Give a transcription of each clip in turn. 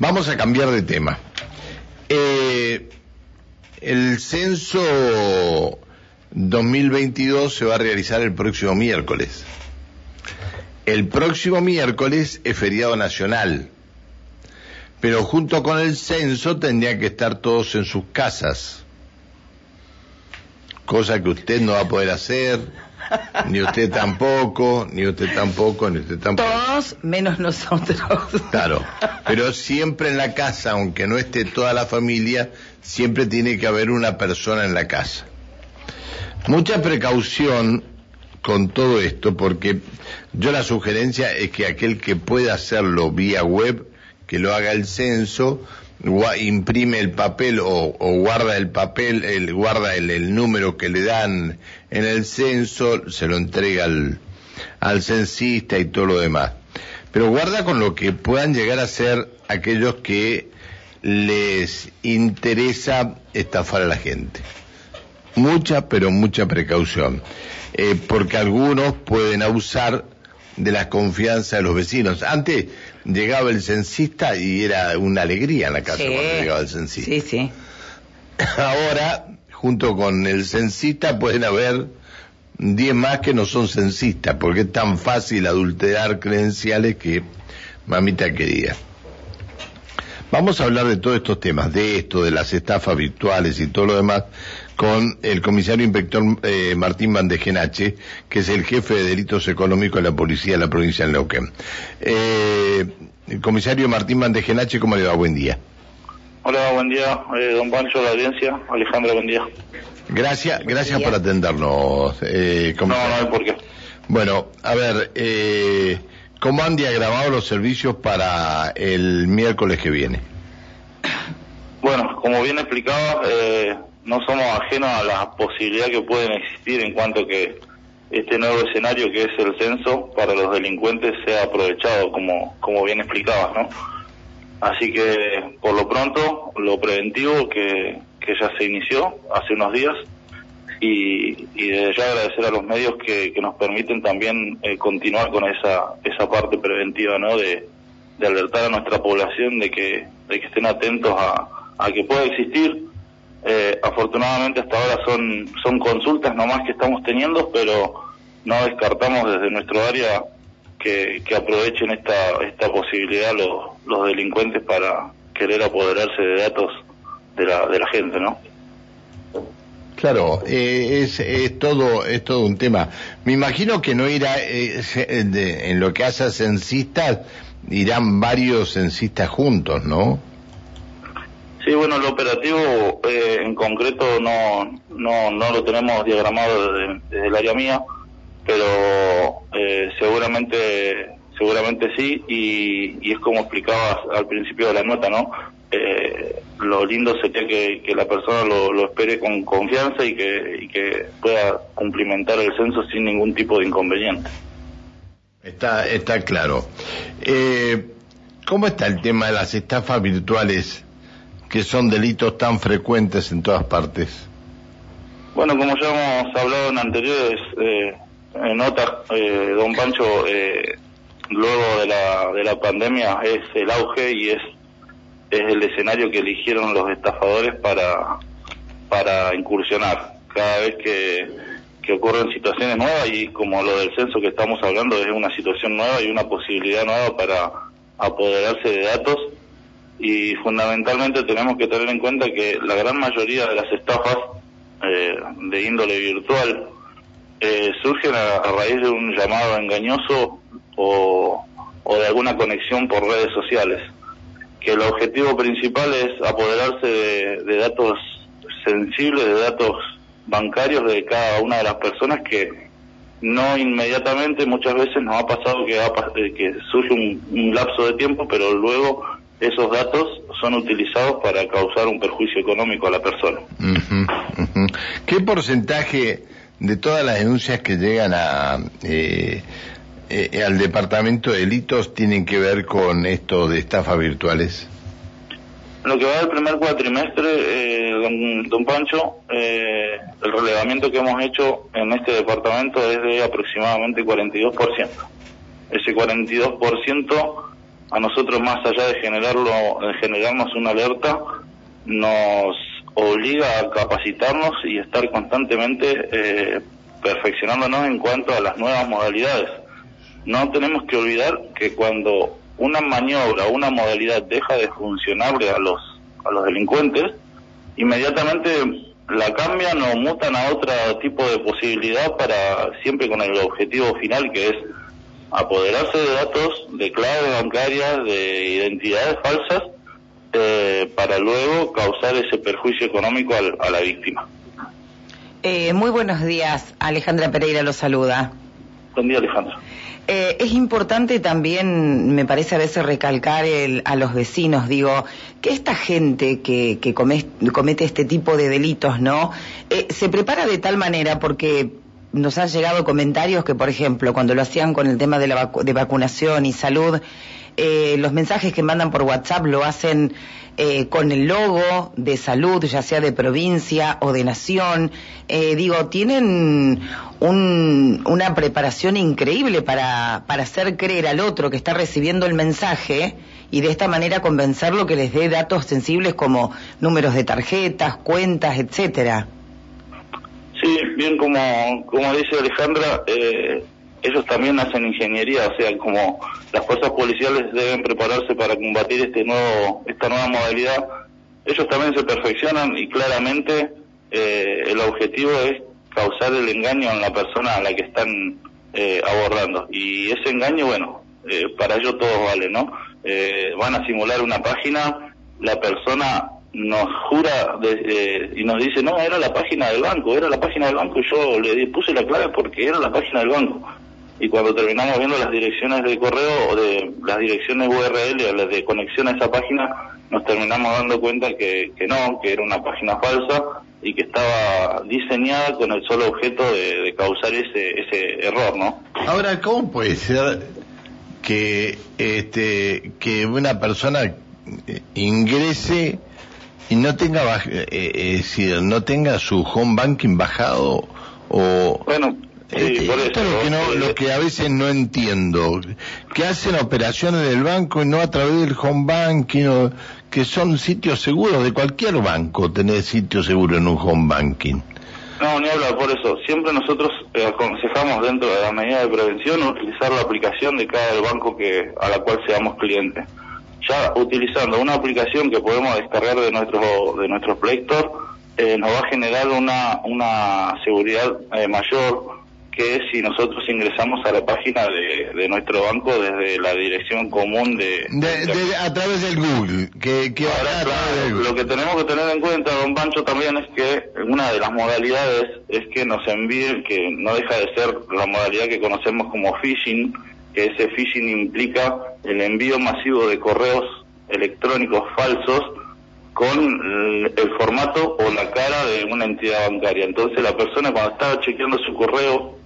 Vamos a cambiar de tema. Eh, el censo 2022 se va a realizar el próximo miércoles. El próximo miércoles es feriado nacional, pero junto con el censo tendrían que estar todos en sus casas, cosa que usted no va a poder hacer ni usted tampoco, ni usted tampoco, ni usted tampoco. Todos menos nosotros. Claro, pero siempre en la casa, aunque no esté toda la familia, siempre tiene que haber una persona en la casa. Mucha precaución con todo esto, porque yo la sugerencia es que aquel que pueda hacerlo vía web, que lo haga el censo, imprime el papel o, guarda el papel, el, guarda el, número que le dan en el censo, se lo entrega al, al censista y todo lo demás. Pero guarda con lo que puedan llegar a ser aquellos que les interesa estafar a la gente. Mucha, pero mucha precaución. Eh, porque algunos pueden abusar de la confianza de los vecinos. Antes llegaba el censista y era una alegría en la casa cuando llegaba el censista. Sí, sí. Ahora, junto con el censista, pueden haber 10 más que no son censistas, porque es tan fácil adulterar credenciales que mamita quería. Vamos a hablar de todos estos temas, de esto, de las estafas virtuales y todo lo demás, con el comisario inspector eh, Martín Bandejenache, que es el jefe de delitos económicos de la policía de la provincia de Neuquén. Eh, el comisario Martín Bandejenache, ¿cómo le va? Buen día. Hola, buen día, eh, don Pancho, la audiencia. Alejandra, buen día. Gracias, gracias por atendernos, eh, No, no hay por qué. Bueno, a ver, eh, ¿cómo han diagramado los servicios para el miércoles que viene? Bueno, como bien explicaba, eh, no somos ajenos a la posibilidad que pueden existir en cuanto que este nuevo escenario que es el censo para los delincuentes sea aprovechado como, como bien explicabas, ¿no? Así que por lo pronto lo preventivo que, que ya se inició hace unos días y, y desde ya agradecer a los medios que, que nos permiten también eh, continuar con esa, esa parte preventiva, ¿no? De, alertar a nuestra población de que, de que estén atentos a, a que pueda existir eh, afortunadamente hasta ahora son, son consultas nomás que estamos teniendo, pero no descartamos desde nuestro área que, que aprovechen esta, esta posibilidad los, los delincuentes para querer apoderarse de datos de la, de la gente, ¿no? Claro, eh, es, es, todo es todo un tema. Me imagino que no irá eh, en lo que hace a censistas irán varios censistas juntos, ¿no? Sí, bueno, el operativo eh, en concreto no, no, no lo tenemos diagramado desde, el área mía, pero eh, seguramente seguramente sí y, es como explicabas al principio de la nota, ¿no? Eh, lo lindo sería que, que la persona lo, lo, espere con confianza y que, y que pueda cumplimentar el censo sin ningún tipo de inconveniente. Está, está claro. Eh, ¿Cómo está el tema de las estafas virtuales que son delitos tan frecuentes en todas partes? Bueno, como ya hemos hablado en anteriores eh, notas, eh, don Pancho, eh, luego de la, de la pandemia es el auge y es, es el escenario que eligieron los estafadores para, para incursionar. Cada vez que, que ocurren situaciones nuevas y como lo del censo que estamos hablando es una situación nueva y una posibilidad nueva para apoderarse de datos, y fundamentalmente tenemos que tener en cuenta que la gran mayoría de las estafas eh, de índole virtual eh, surgen a, raíz de un llamado engañoso o, de alguna conexión por redes sociales, que el objetivo principal es apoderarse de, datos sensibles, de datos bancarios de cada una de las personas que no inmediatamente, muchas veces nos ha pasado que, eh, que surge un, lapso de tiempo, pero luego esos datos son utilizados para causar un perjuicio económico a la persona. ¿Qué porcentaje de todas las denuncias que llegan a, eh, eh, al departamento de delitos tienen que ver con esto de estafas virtuales? Lo que va del primer cuatrimestre, eh, don, don, Pancho, el relevamiento que hemos hecho en este departamento es de aproximadamente 42%. Ese 42% a nosotros más allá de generarlo, de generarnos una alerta, nos obliga a capacitarnos y estar constantemente eh, perfeccionándonos en cuanto a las nuevas modalidades. No tenemos que olvidar que cuando una maniobra, una modalidad deja de funcionarle a los a los delincuentes, inmediatamente la cambian o mutan a otro tipo de posibilidad para siempre con el objetivo final que es apoderarse de datos, de claves bancarias, de identidades falsas, eh, para luego causar ese perjuicio económico a la víctima. Eh, muy buenos días, Alejandra Pereira lo saluda. Buen día, Alejandra. Eh, es importante también, me parece a veces recalcar a los vecinos, digo, que esta gente que, comete este tipo de delitos, ¿no? se prepara de tal manera porque nos han llegado comentarios que, por ejemplo, cuando lo hacían con el tema de, la de vacunación y salud, eh, los mensajes que mandan por WhatsApp lo hacen eh, con el logo de salud, ya sea de provincia o de nación. Eh, digo, tienen una preparación increíble para, para hacer creer al otro que está recibiendo el mensaje y de esta manera convencerlo que les dé datos sensibles como números de tarjetas, cuentas, etcétera. Sí, bien como, como dice Alejandra, eh, ellos también hacen ingeniería, o sea, como las fuerzas policiales deben prepararse para combatir este nuevo, esta nueva modalidad, ellos también se perfeccionan y claramente eh, el objetivo es causar el engaño en la persona a la que están eh, abordando. Y ese engaño, bueno, eh, para ello todo vale, ¿no? Eh, van a simular una página, la persona nos jura y nos dice, no, era la página del banco, era la página del banco y yo le puse la clave porque era la página del banco. Y cuando terminamos viendo las direcciones de correo o de las direcciones URL o las de conexión a esa página, nos terminamos dando cuenta que, que no, que era una página falsa y que estaba diseñada con el solo objeto de, de causar ese, ese error, ¿no? Ahora, ¿cómo puede ser que, este, que una persona ingrese y no tenga eh, eh, es decir, no tenga su home banking bajado o bueno este, esto es lo que, no, lo que a veces no entiendo. Que hacen operaciones del banco y no a través del home banking que son sitios seguros de cualquier banco tener sitio seguro en un home banking. No, ni hablar por eso. Siempre nosotros eh, aconsejamos dentro de la medida de prevención utilizar la aplicación de cada banco que a la cual seamos clientes. Ya utilizando una aplicación que podemos descargar de nuestro de nuestro Play Store eh, nos va a generar una una seguridad eh, mayor que si nosotros ingresamos a la página de, nuestro banco desde la dirección común de, a través del Google que, que lo que tenemos que tener en cuenta don Pancho también es que una de las modalidades es que nos envíen que no deja de ser la modalidad que conocemos como phishing que ese phishing implica el envío masivo de correos electrónicos falsos con el formato o la cara de una entidad bancaria. Entonces la persona cuando está chequeando su correo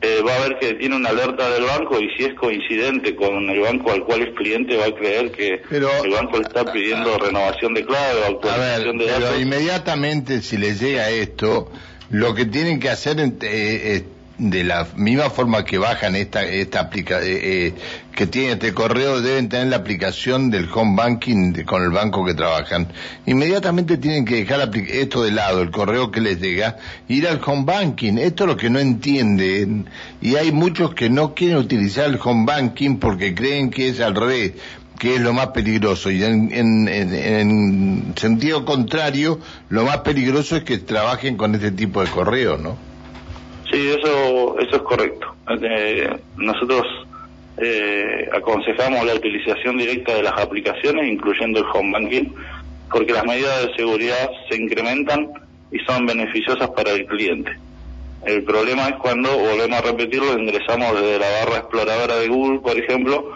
eh, va a ver que tiene una alerta del banco y si es coincidente con el banco al cual es cliente va a creer que el banco le está pidiendo renovación de clave o actualización de datos. Pero inmediatamente si le llega esto, lo que tienen que hacer eh, es de la misma forma que bajan esta esta aplica eh, eh, que tiene este correo deben tener la aplicación del home banking con el banco que trabajan. Inmediatamente tienen que dejar esto de lado el correo que les llega ir al home banking. Esto es lo que no entienden. Y hay muchos que no quieren utilizar el home banking porque creen que es al revés que es lo más peligroso. Y en, en, en sentido contrario lo más peligroso es que trabajen con este tipo de correos no Sí, eso, eso es correcto. Eh, nosotros eh, aconsejamos la utilización directa de las aplicaciones, incluyendo el home banking, porque las medidas de seguridad se incrementan y son beneficiosas para el cliente. El problema es cuando, volvemos a repetirlo, ingresamos desde la barra exploradora de Google, por ejemplo,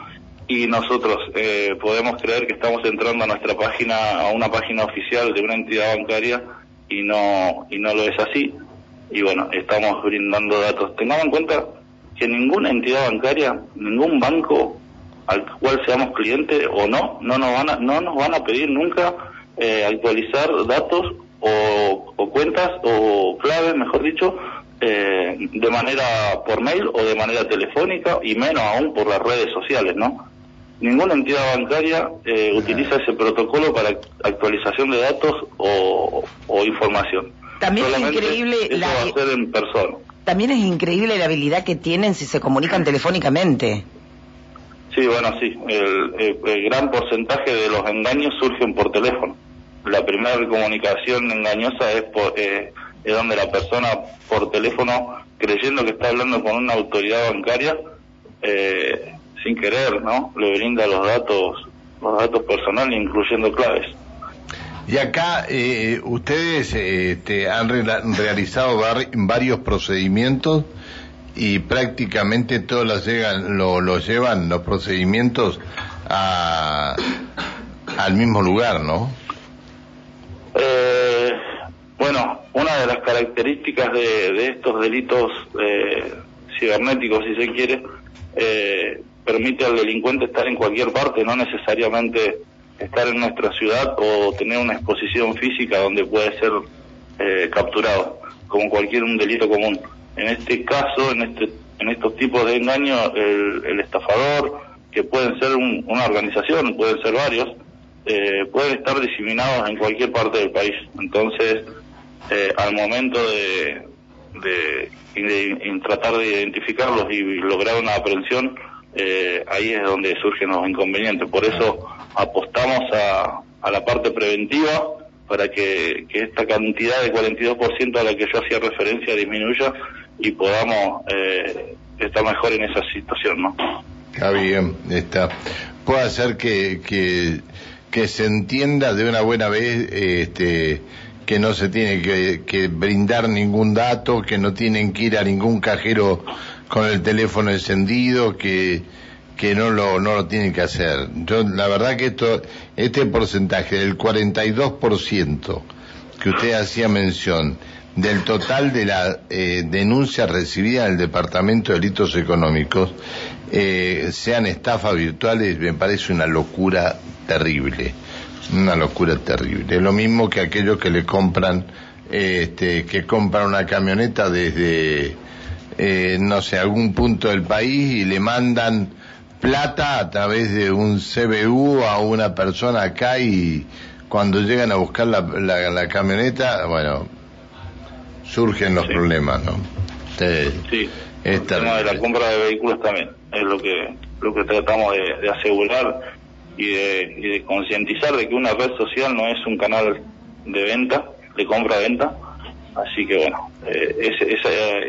y nosotros eh, podemos creer que estamos entrando a nuestra página, a una página oficial de una entidad bancaria y no, y no lo es así y bueno, estamos brindando datos. Tengamos en cuenta que ninguna entidad bancaria, ningún banco al cual seamos clientes o no, no nos van a, no nos van a pedir nunca eh, actualizar datos o, cuentas o claves, mejor dicho, eh, de manera por mail o de manera telefónica y menos aún por las redes sociales, ¿no? ninguna entidad bancaria eh, utiliza ese protocolo para actualización de datos o, información. También es increíble la va a ser en persona. También es increíble la habilidad que tienen si se comunican telefónicamente. Sí, bueno, sí. El, gran porcentaje de los engaños surgen por teléfono. La primera comunicación engañosa es, por, eh, es donde la persona por teléfono, creyendo que está hablando con una autoridad bancaria, eh, sin querer, ¿no? Le brinda los datos, los datos personales, incluyendo claves. Y acá eh, ustedes este, han realizado varios procedimientos y prácticamente todos los llegan, lo, llevan los procedimientos a, al mismo lugar, ¿no? Eh, bueno, una de las características de, estos delitos eh, cibernéticos, si se quiere, eh, permite al delincuente estar en cualquier parte, no necesariamente estar en nuestra ciudad o tener una exposición física donde puede ser eh, capturado, como cualquier un delito común. En este caso, en este en estos tipos de engaños, el, estafador, que pueden ser una organización, pueden ser varios, eh, pueden estar diseminados en cualquier parte del país. Entonces, eh, al momento de, de, tratar de identificarlos y lograr una aprehensión, eh, ahí es donde surgen los inconvenientes. Por eso apostamos a, la parte preventiva para que, esta cantidad de 42% a la que yo hacía referencia disminuya y podamos eh, estar mejor en esa situación, ¿no? Está bien, está. Puede hacer que, se entienda de una buena vez este, que no se tiene que brindar ningún dato, que no tienen que ir a ningún cajero con el teléfono encendido, que, que no lo, no lo tienen que hacer. Yo, la verdad que esto, este porcentaje del 42% que usted hacía mención del total de la eh, denuncia recibida en el Departamento de Delitos Económicos eh, sean estafas virtuales, me parece una locura terrible. Una locura terrible. Es lo mismo que aquellos que le compran, este, que compran una camioneta desde eh, no sé, algún punto del país y le mandan plata a través de un CBU a una persona acá y cuando llegan a buscar la, la, camioneta, bueno, surgen los problemas, ¿no? sí, el tema de la compra de vehículos también es lo que lo que tratamos de, asegurar y de, y de concientizar de que una red social no es un canal de venta, de compra-venta, Así que bueno, eh, ese,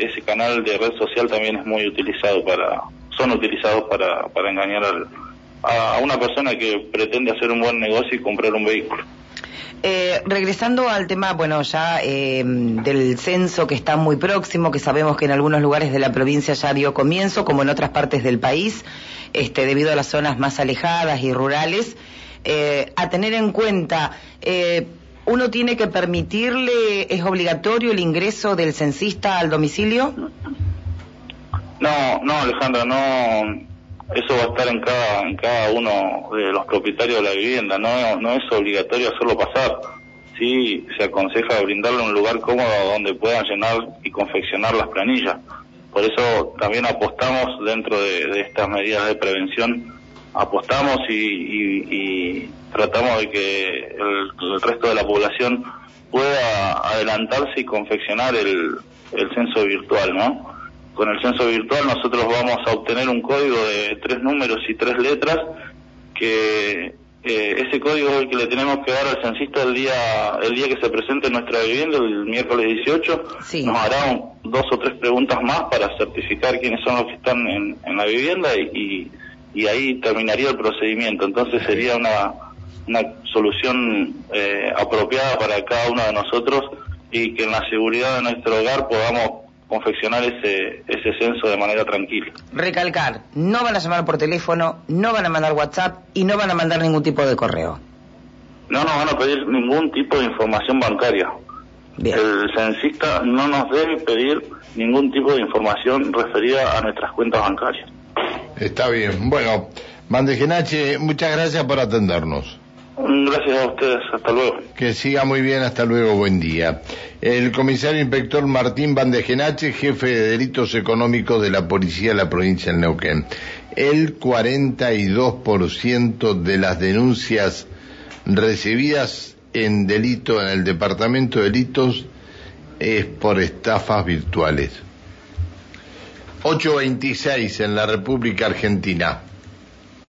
ese, canal de red social también es muy utilizado para, son utilizados para, para engañar a, una persona que pretende hacer un buen negocio y comprar un vehículo. Eh, regresando al tema, bueno, ya eh, del censo que está muy próximo, que sabemos que en algunos lugares de la provincia ya dio comienzo, como en otras partes del país, este, debido a las zonas más alejadas y rurales, a tener en cuenta ¿Uno tiene que permitirle, es obligatorio el ingreso del censista al domicilio? No, no, Alejandra, no. Eso va a estar en cada, en cada uno de los propietarios de la vivienda. No, no es obligatorio hacerlo pasar. Sí, se aconseja brindarle un lugar cómodo donde puedan llenar y confeccionar las planillas. Por eso también apostamos dentro de estas medidas de prevención apostamos y, tratamos de que el, resto de la población pueda adelantarse y confeccionar el, censo virtual, ¿no? Con el censo virtual nosotros vamos a obtener un código de tres números y tres letras que eh, ese código es el que le tenemos que dar al censista el día el día que se presente en nuestra vivienda, el miércoles 18. Nos hará dos o tres preguntas más para certificar quiénes son los que están en, la vivienda y y ahí terminaría el procedimiento. Entonces sería una, una solución eh, apropiada para cada uno de nosotros y que en la seguridad de nuestro hogar podamos confeccionar ese, ese censo de manera tranquila. Recalcar, no van a llamar por teléfono, no van a mandar WhatsApp y no van a mandar ningún tipo de correo. No nos van a pedir ningún tipo de información bancaria. El censista no nos debe pedir ningún tipo de información referida a nuestras cuentas bancarias. Está bien. Bueno, Bandejenache, muchas gracias por atendernos. Gracias a ustedes, hasta luego. Que siga muy bien, hasta luego, buen día. El comisario inspector Martín Bandegenache, jefe de delitos económicos de la policía de la provincia de Neuquén. El 42% de las denuncias recibidas en delito en el departamento de delitos es por estafas virtuales. 826 en la República Argentina.